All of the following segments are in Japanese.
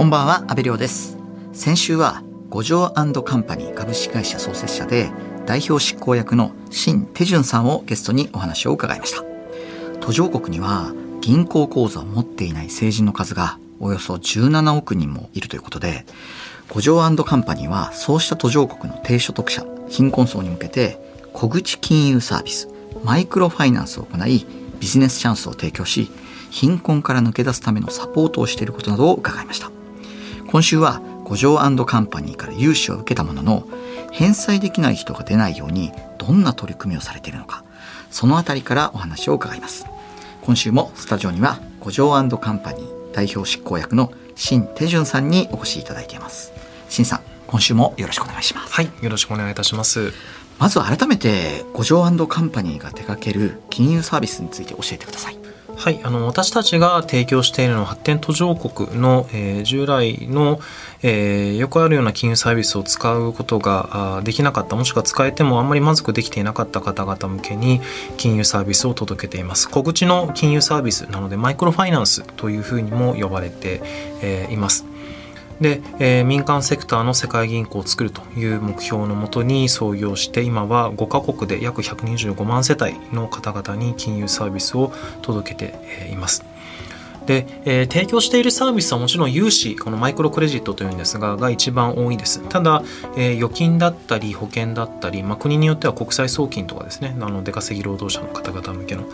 こんばんは、安部亮です。先週は、五条カンパニー株式会社創設者で、代表執行役の新手順さんをゲストにお話を伺いました。途上国には、銀行口座を持っていない成人の数がおよそ17億人もいるということで、五条カンパニーはそうした途上国の低所得者、貧困層に向けて小口金融サービス、マイクロファイナンスを行い、ビジネスチャンスを提供し、貧困から抜け出すためのサポートをしていることなどを伺いました。今週は五条カンパニーから融資を受けたものの、返済できない人が出ないようにどんな取り組みをされているのか、そのあたりからお話を伺います。今週もスタジオには五条カンパニー代表執行役の新手順さんにお越しいただいています。新さん、今週もよろしくお願いします。はい、よろしくお願いいたします。まずは改めて五条カンパニーが手掛ける金融サービスについて教えてください。はい、あの私たちが提供しているのは発展途上国の、えー従来の、えーよくあるような金融サービスを使うことができなかったもしくは使えてもあんまり満足できていなかった方々向けに金融サービスを届けています。小口の金融サービスなのでマイクロファイナンスというふうにも呼ばれて、えーいます。で、えー民間セクターの世界銀行を作るという目標のもとに創業して今は5カ国で約125万世帯の方々に金融サービスを届けています。で、えー提供しているサービスはもちろん融資このマイクロクレジットというんですがが一番多いですただ、えー預金だったり保険だったり、まあ、国によっては国際送金とかですねあの出稼ぎ労働者の方々向けの、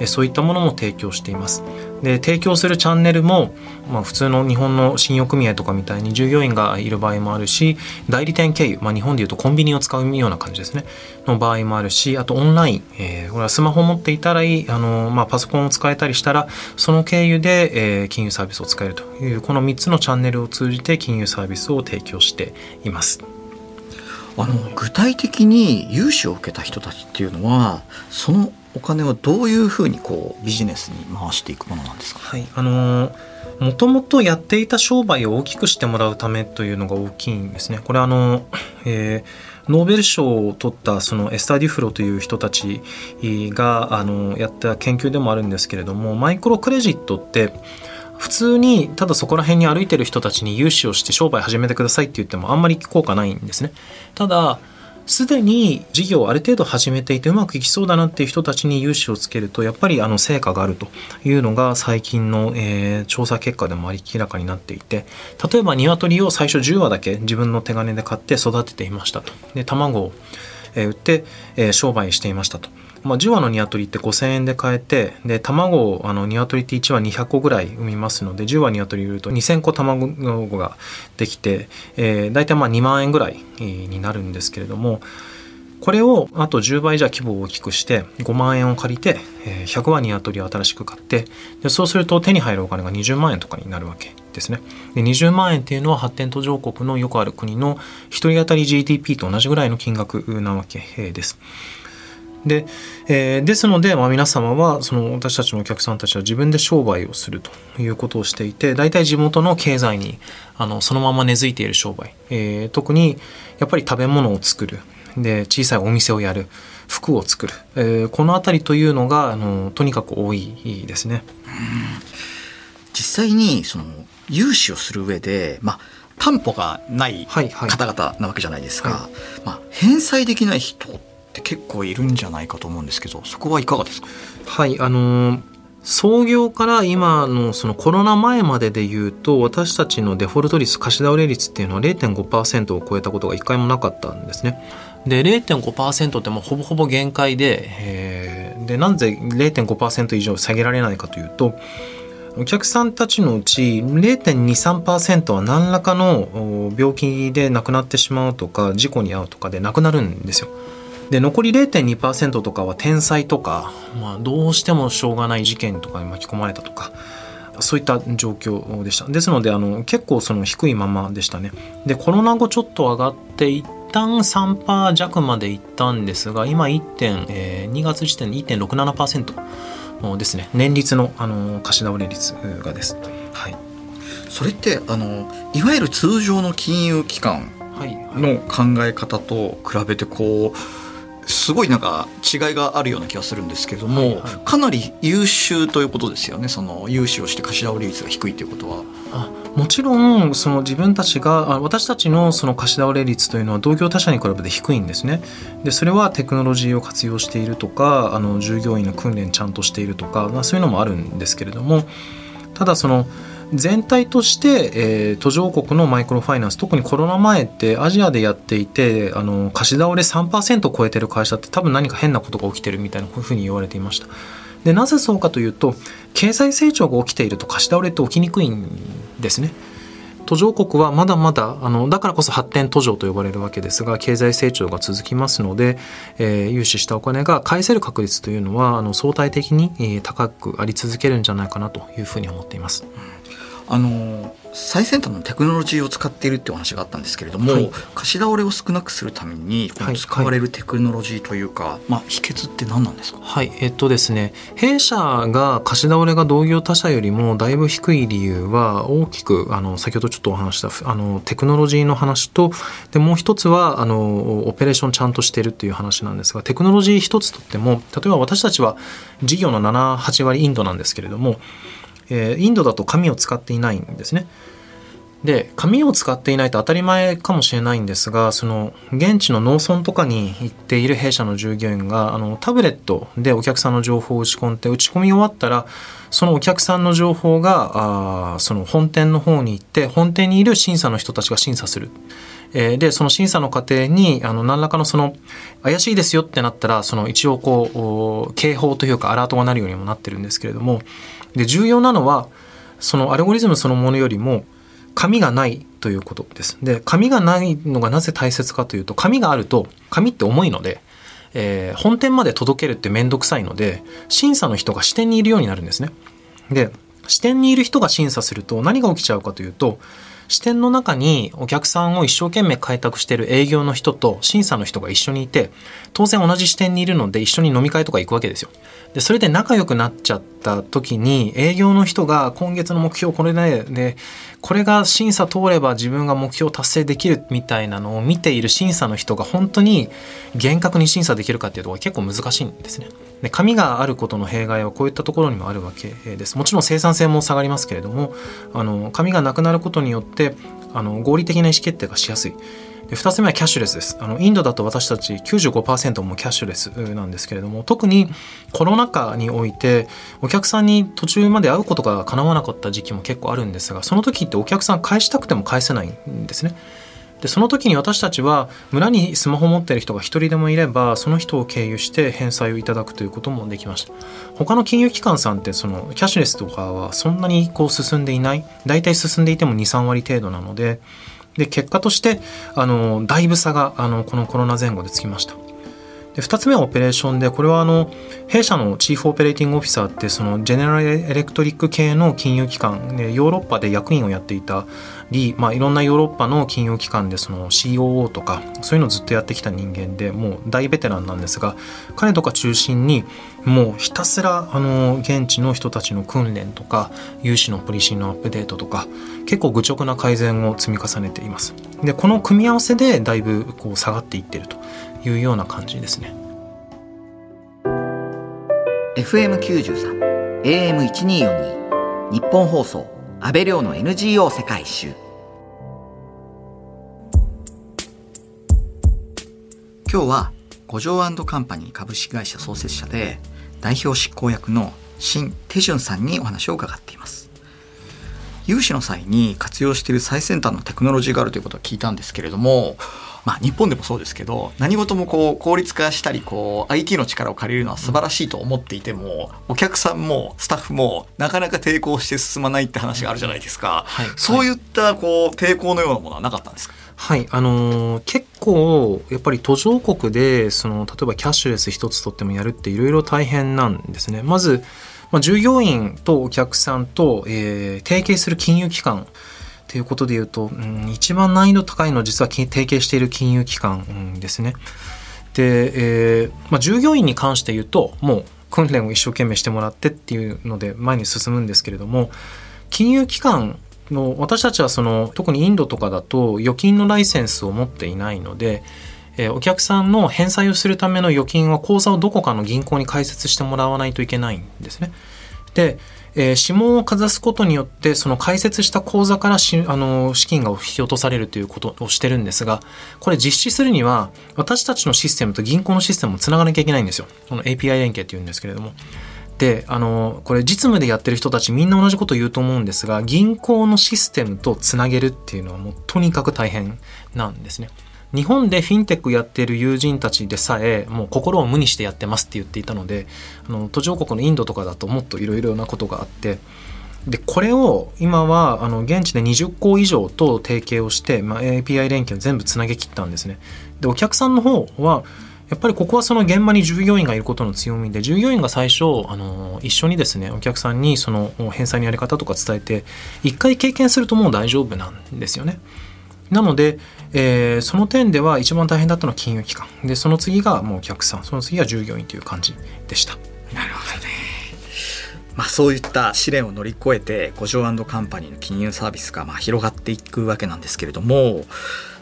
えーそういったものも提供していますで提供するチャンネルも、まあ、普通の日本の信用組合とかみたいに従業員がいる場合もあるし代理店経由、まあ、日本でいうとコンビニを使うような感じですねの場合もあるしあとオンライン、えーこれはスマホを持っていたらいいあの、まあ、パソコンを使えたりしたらその経由で、えー金融サービスを使えるというこの3つのチャンネルを通じて金融サービスを提供しています。あの具体的に融資を受けた人たちっていうのはそのお金をどういうふうにこうビジネスに回していくものなんですか？はい、あのもともとやっていた商売を大きくしてもらうためというのが大きいんですね。これあの、えーノーベル賞を取ったそのエスター・デュフロという人たちがあのやった研究でもあるんですけれどもマイクロクレジットって普通にただそこら辺に歩いてる人たちに融資をして商売始めてくださいって言ってもあんまり効果ないんですね。ただすでに事業をある程度始めていてうまくいきそうだなっていう人たちに融資をつけるとやっぱりあの成果があるというのが最近の、えー調査結果でも明らかになっていて例えば鶏を最初10羽だけ自分の手金で買って育てていましたと。で卵を、えー売って、えー商売していましたと。まあ、10羽の鶏って5000円で買えてで卵をあの鶏って1羽200個ぐらい産みますので10羽鶏売ると2000個卵ができて、えー、大体まあ2万円ぐらいになるんですけれどもこれをあと10倍じゃ規模を大きくして5万円を借りて100羽鶏を新しく買ってでそうすると手に入るお金が20万円とかになるわけですね。で20万円っていうのは発展途上国のよくある国の1人当たり GDP と同じぐらいの金額なわけです。で、えーですので、まあ、皆様はその私たちのお客さんたちは自分で商売をするということをしていて大体地元の経済にあのそのまま根付いている商売、えー特にやっぱり食べ物を作るで小さいお店をやる服を作る、えーこの辺りというのがあのとにかく多いですね。実際にその融資をする上で、まあ、担保がないはいはい方々なわけじゃないですか、はまあ、返済できない人って結構いるんじゃないかと思うんですけどそこはいかがですか？はい、あのー創業から今のそのコロナ前までで言うと私たちのデフォルト率貸し倒れ率っていうのは0.5%を超えたことが一回もなかったんですね。で0.5%ってもうほぼほぼ限界で、えー。でなんで0.5%以上下げられないかというとお客さんたちのうち0.23%は何らかの病気で亡くなってしまうとか事故に遭うとかで亡くなるんですよ。で残り0.2%とかは天災とか、まあ、どうしてもしょうがない事件とかに巻き込まれたとかそういった状況でした。ですのであの結構その低いままでしたね。でコロナ後ちょっと上がって旦3%弱までいったんですが今1点、えー2月時点で1.67%ですね年率のあの貸し倒れ率がです。はい。それってあのいわゆる通常の金融機関はいはい。の考え方と比べてこうすごいなんか違いがあるような気がするんですけれども、はいはい、かなり優秀ということですよねその融資をして貸し倒れ率が低いということは。あもちろんその自分たちが私たちのその貸し倒れ率というのは同業他社に比べて低いんですね。でそれはテクノロジーを活用しているとかあの従業員の訓練ちゃんとしているとか、まあ、そういうのもあるんですけれどもただその全体として、えー、途上国のマイクロファイナンス特にコロナ前ってアジアでやっていてあの貸し倒れ3%超えてる会社って多分何か変なことが起きてるみたいなこういうふうに言われていました。でなぜそうかというと経済成長が起きていると貸し倒れって起きにくいんですね。途上国はまだまだあのだからこそ発展途上と呼ばれるわけですが経済成長が続きますので、えー、融資したお金が返せる確率というのはあの相対的に、高くあり続けるんじゃないかなというふうに思っています。あの最先端のテクノロジーを使っているっていうお話があったんですけれども、はい、貸し倒れを少なくするために使われるテクノロジーというか、はいはい、まあ、秘訣って何なんですか？はい。えっとですね弊社が貸し倒れが同業他社よりもだいぶ低い理由は大きくあの先ほどちょっとお話したあのテクノロジーの話とでもう一つはあのオペレーションちゃんとしてるっていう話なんですがテクノロジー一つとっても例えば私たちは事業の78割インドなんですけれどもえー、インドだと紙を使っていないんですね。で紙を使っていないと当たり前かもしれないんですがその現地の農村とかに行っている弊社の従業員があのタブレットでお客さんの情報を打ち込んで打ち込み終わったらそのお客さんの情報があその本店の方に行って本店にいる審査の人たちが審査する。でその審査の過程にあの何らかのその怪しいですよってなったらその一応こう警報というかアラートが鳴るようにもなってるんですけれどもで重要なのはそのアルゴリズムそのものよりも紙がないということです。で紙がないのがなぜ大切かというと紙があると紙って重いので、えー、本店まで届けるって面倒くさいので審査の人が支店にいるようになるんですね。で支店にいる人が審査すると何が起きちゃうかというと支店の中にお客さんを一生懸命開拓している営業の人と審査の人が一緒にいて当然同じ支店にいるので一緒に飲み会とか行くわけですよ。でそれで仲良くなっちゃった時に営業の人が今月の目標これででこれが審査通れば自分が目標達成できるみたいなのを見ている審査の人が本当に厳格に審査できるかっていうところが結構難しいんですね。で紙があることの弊害はこういったところにもあるわけです。もちろん生産性も下がりますけれどもあの紙がなくなることによってあの合理的な意思決定がしやすい。で2つ目はキャッシュレスです。あのインドだと私たち95%もキャッシュレスなんですけれども特にコロナ禍においてお客さんに途中まで会うことが叶わなかった時期も結構あるんですがその時ってお客さん返したくても返せないんですね。でその時に私たちは村にスマホ持ってる人が一人でもいればその人を経由して返済をいただくということもできました。他の金融機関さんってそのキャッシュレスとかはそんなにこう進んでいない。大体進んでいても23割程度なのでで結果としてあのだいぶ差があのこのコロナ前後でつきました。で2つ目はオペレーションでこれはあの弊社のチーフオペレーティングオフィサーってそのジェネラルエレクトリック系の金融機関でヨーロッパで役員をやっていたり、まあ、いろんなヨーロッパの金融機関でその COO とかそういうのをずっとやってきた人間でもう大ベテランなんですが彼とか中心にもうひたすらあの現地の人たちの訓練とか融資のポリシーのアップデートとか結構愚直な改善を積み重ねています。でこの組み合わせでだいぶこう下がっていってるというような感じですね。FM93 AM1242 日本放送安倍亮の NGO 世界一周。今日は五条カンパニー株式会社創設者で代表執行役の新手順さんにお話を伺っています。融資の際に活用している最先端のテクノロジーがあるということを聞いたんですけれどもまあ、日本でもそうですけど何事もこう効率化したりこう IT の力を借りるのは素晴らしいと思っていてもお客さんもスタッフもなかなか抵抗して進まないって話があるじゃないですか、はい、そういったこう抵抗のようなものはなかったんですか？はい、あのー、結構やっぱり途上国でその例えばキャッシュレス一つとってもやるっていろいろ大変なんですね。まず、まあ、従業員とお客さんと、えー、提携する金融機関ということで言うと、うん、一番難易度高いのは実は提携している金融機関、ですね。で、えーまあ、従業員に関して言うともう訓練を一生懸命してもらってっていうので前に進むんですけれども金融機関の私たちはその特にインドとかだと預金のライセンスを持っていないので、えー、お客さんの返済をするための預金は口座をどこかの銀行に開設してもらわないといけないんですね。で、えー、指紋をかざすことによってその開設した口座からしあの資金が引き落とされるということをしてるんですがこれ実施するには私たちのシステムと銀行のシステムをつながなきゃいけないんですよこの API 連携っていうんですけれども。であのこれ実務でやってる人たちみんな同じこと言うと思うんですが銀行のシステムとつなげるっていうのはもうとにかく大変なんですね。日本でフィンテックやってる友人たちでさえもう心を無にしてやってますって言っていたのであの途上国のインドとかだともっといろいろなことがあってでこれを今はあの現地で20校以上と提携をして、まあ、API 連携を全部つなげきったんですね。でお客さんの方はやっぱりここはその現場に従業員がいることの強みで従業員が最初あの一緒にですねお客さんにその返済のやり方とか伝えて一回経験するともう大丈夫なんですよね。なので、えー、その点では一番大変だったのは金融機関。でその次がもうお客さん。その次は従業員という感じでした。なるほどね。まあ、そういった試練を乗り越えて五条カンパニーの金融サービスがまあ広がっていくわけなんですけれども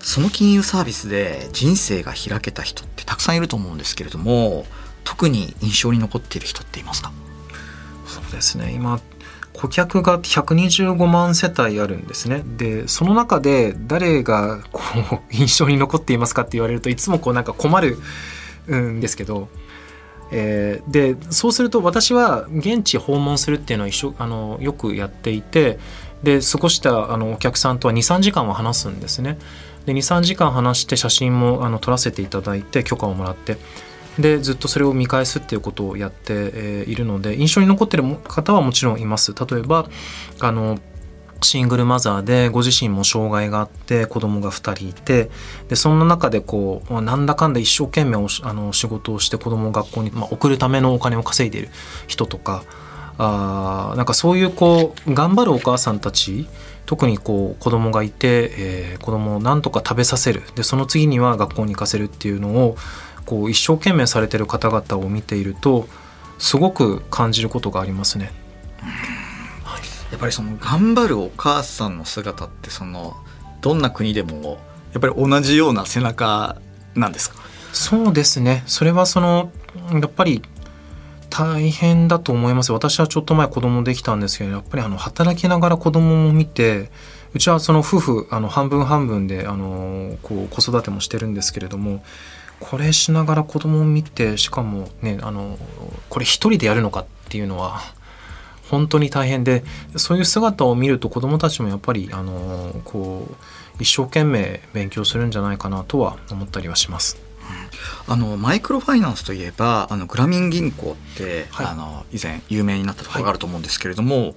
その金融サービスで人生が開けた人ってたくさんいると思うんですけれども特に印象に残っている人っていますか？そうですね。今顧客が125万世帯あるんですね。でその中で誰がこう 印象に残っていますか？って言われるといつもこうなんか困るんですけど、えー、でそうすると私は現地訪問するっていうのは一緒あのよくやっていてで過ごしたあのお客さんとは23時間は話すんですね。で23時間話して写真もあの撮らせていただいて許可をもらって。でずっとそれを見返すっていうことをやって、いるので印象に残ってる方はもちろんいます。例えばあのシングルマザーでご自身も障害があって子供が2人いてでそんな中でこうなんだかんだ一生懸命あの仕事をして子供を学校に、まあ、送るためのお金を稼いでいる人とかあなんかそういうこう頑張るお母さんたち特にこう子供がいて、えー、子供をなんとか食べさせる。でその次には学校に行かせるっていうのをこう一生懸命されてる方々を見ているとすごく感じることがありますね。やっぱりその頑張るお母さんの姿ってそのどんな国でもやっぱり同じような背中なんですか？そうですね。それはそのやっぱり大変だと思います。私はちょっと前子供できたんですけどやっぱりあの働きながら子供も見てうちはその夫婦あの半分半分であのこう子育てもしてるんですけれどもこれしながら子供を見てしかもねあのこれ一人でやるのかっていうのは本当に大変でそういう姿を見ると子供たちもやっぱりあのこう一生懸命勉強するんじゃないかなとは思ったりはします。あのマイクロファイナンスといえばあのグラミン銀行って、はい、あの以前有名になったところがあると思うんですけれども、はい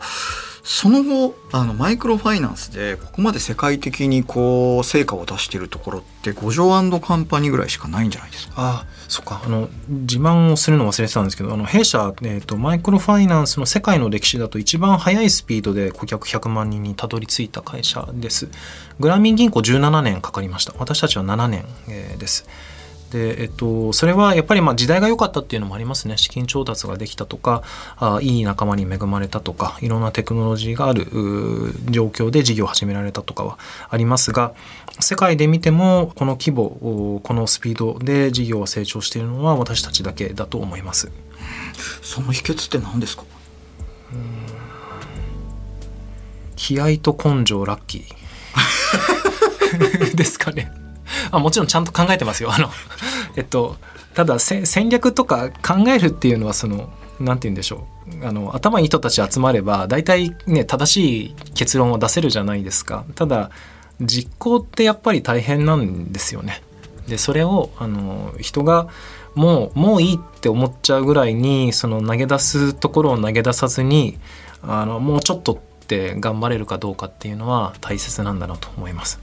その後あのマイクロファイナンスでここまで世界的にこう成果を出しているところって五条カンパニーぐらいしかないんじゃないですか？あそっか。あの自慢をするの忘れてたんですけどあの弊社、えーと、マイクロファイナンスの世界の歴史だと一番速いスピードで顧客100万人にたどり着いた会社です。グラミン銀行17年かかりました。私たちは7年、えー、です。で、えっと、それはやっぱりまあ時代が良かったっていうのもありますね。資金調達ができたとかあいい仲間に恵まれたとかいろんなテクノロジーがある状況で事業を始められたとかはありますが世界で見てもこの規模このスピードで事業が成長しているのは私たちだけだと思います。その秘訣って何ですか？気合と根性ラッキー。ですかねあもちろんちゃんと考えてますよ。あの えっとただ戦略とか考えるっていうのはその何て言うんでしょうあの頭いい人たち集まれば大体ね正しい結論を出せるじゃないですか。ただ実行ってやっぱり大変なんですよね。でそれをあの人がもうもういいって思っちゃうぐらいにその投げ出すところを投げ出さずにあのもうちょっとって頑張れるかどうかっていうのは大切なんだなと思います。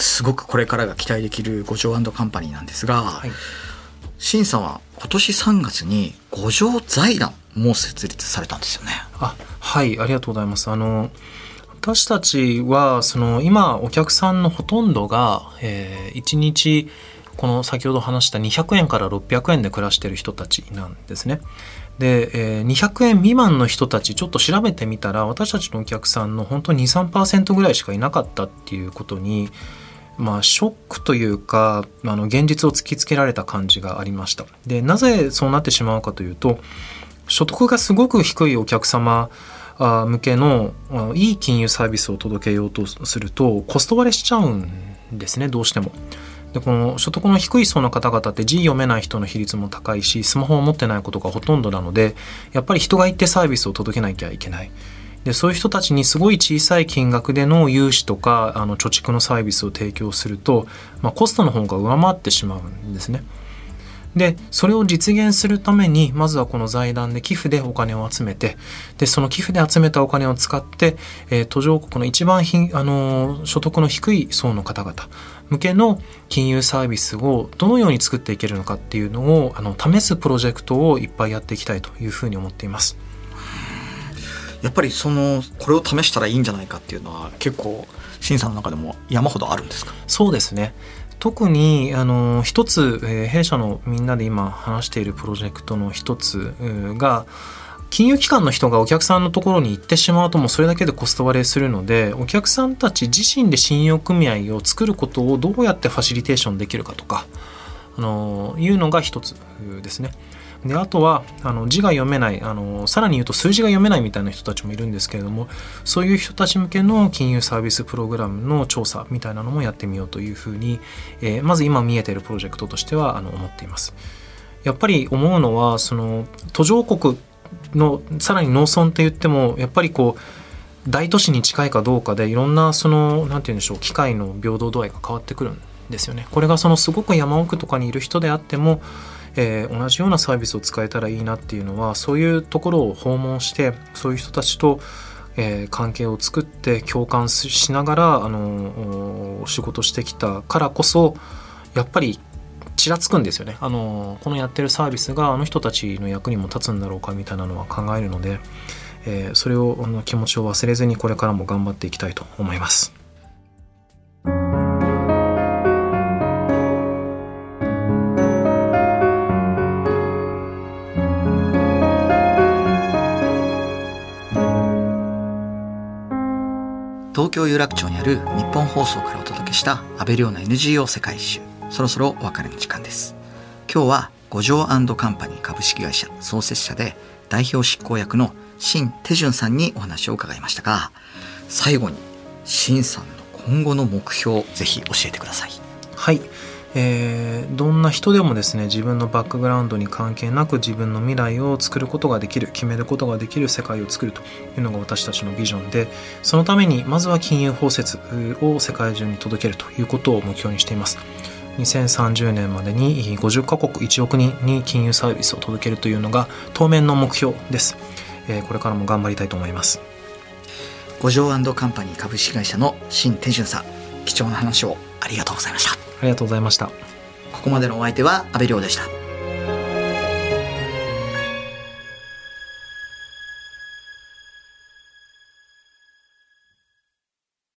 すごくこれからが期待できる五条カンパニーなんですが、はい、審査は今年3月に五条財団も設立されたんですよね。あはいありがとうございます。あの私たちはその今お客さんのほとんどが、えー、1日この先ほど話した200円から600円で暮らしてる人たちなんですね。で、えー、200円未満の人たちちょっと調べてみたら私たちのお客さんの本当に23%ぐらいしかいなかったっていうことにまあ、ショックというかあの現実を突きつけられた感じがありましたでなぜそうなってしまうかというと所得がすごく低いお客様向けのいい金融サービスを届けようとするとコスト割れしちゃうんですねどうしても。でこの所得の低い層の方々って字読めない人の比率も高いしスマホを持ってないことがほとんどなのでやっぱり人が行ってサービスを届けなきゃいけない。でそういう人たちにすごい小さい金額での融資とかあの貯蓄のサービスを提供すると、まあ、コストの方が上回ってしまうんですね。でそれを実現するためにまずはこの財団で寄付でお金を集めてでその寄付で集めたお金を使って、えー、途上国の一番ひ、あのー、所得の低い層の方々向けの金融サービスをどのように作っていけるのかっていうのをあの試すプロジェクトをいっぱいやっていきたいというふうに思っています。やっぱりそのこれを試したらいいんじゃないかっていうのは結構審査の中でも山ほどあるんですか？そうですね特にあの一つ、えー、弊社のみんなで今話しているプロジェクトの一つが金融機関の人がお客さんのところに行ってしまうともうそれだけでコスト割れするのでお客さんたち自身で信用組合を作ることをどうやってファシリテーションできるかとかあのいうのが一つですね。であとはあの字が読めないあのさらに言うと数字が読めないみたいな人たちもいるんですけれどもそういう人たち向けの金融サービスプログラムの調査みたいなのもやってみようというふうに、えー、まず今見えているプロジェクトとしてはあの思っています。やっぱり思うのはその途上国のさらに農村って言ってもやっぱりこう大都市に近いかどうかでいろんなその何て言うんでしょう機械の平等度合いが変わってくるんですよね。これがそのすごく山奥とかにいる人であってもえー、同じようなサービスを使えたらいいなっていうのはそういうところを訪問してそういう人たちと、えー、関係を作って共感しながら、あの仕事してきたからこそやっぱりちらつくんですよね、あのこのやってるサービスがあの人たちの役にも立つんだろうかみたいなのは考えるので、えー、それをあの気持ちを忘れずにこれからも頑張っていきたいと思います。東京有楽町にある日本放送からお届けした安倍亮の NGO 世界一周。そろそろお別れの時間です。今日は五条カンパニー株式会社創設者で代表執行役の新手順さんにお話を伺いましたが最後に新さんの今後の目標ぜひ教えてください。はい。えー、どんな人でもですね自分のバックグラウンドに関係なく自分の未来を作ることができる決めることができる世界を作るというのが私たちのビジョンでそのためにまずは金融包摂を世界中に届けるということを目標にしています。2030年までに50カ国1億人に金融サービスを届けるというのが当面の目標です、えー、これからも頑張りたいと思います。五条カンパニー株式会社の新天俊さん。貴重な話をありがとうございました。ありがとうございました。ここまでのお相手は阿部亮でした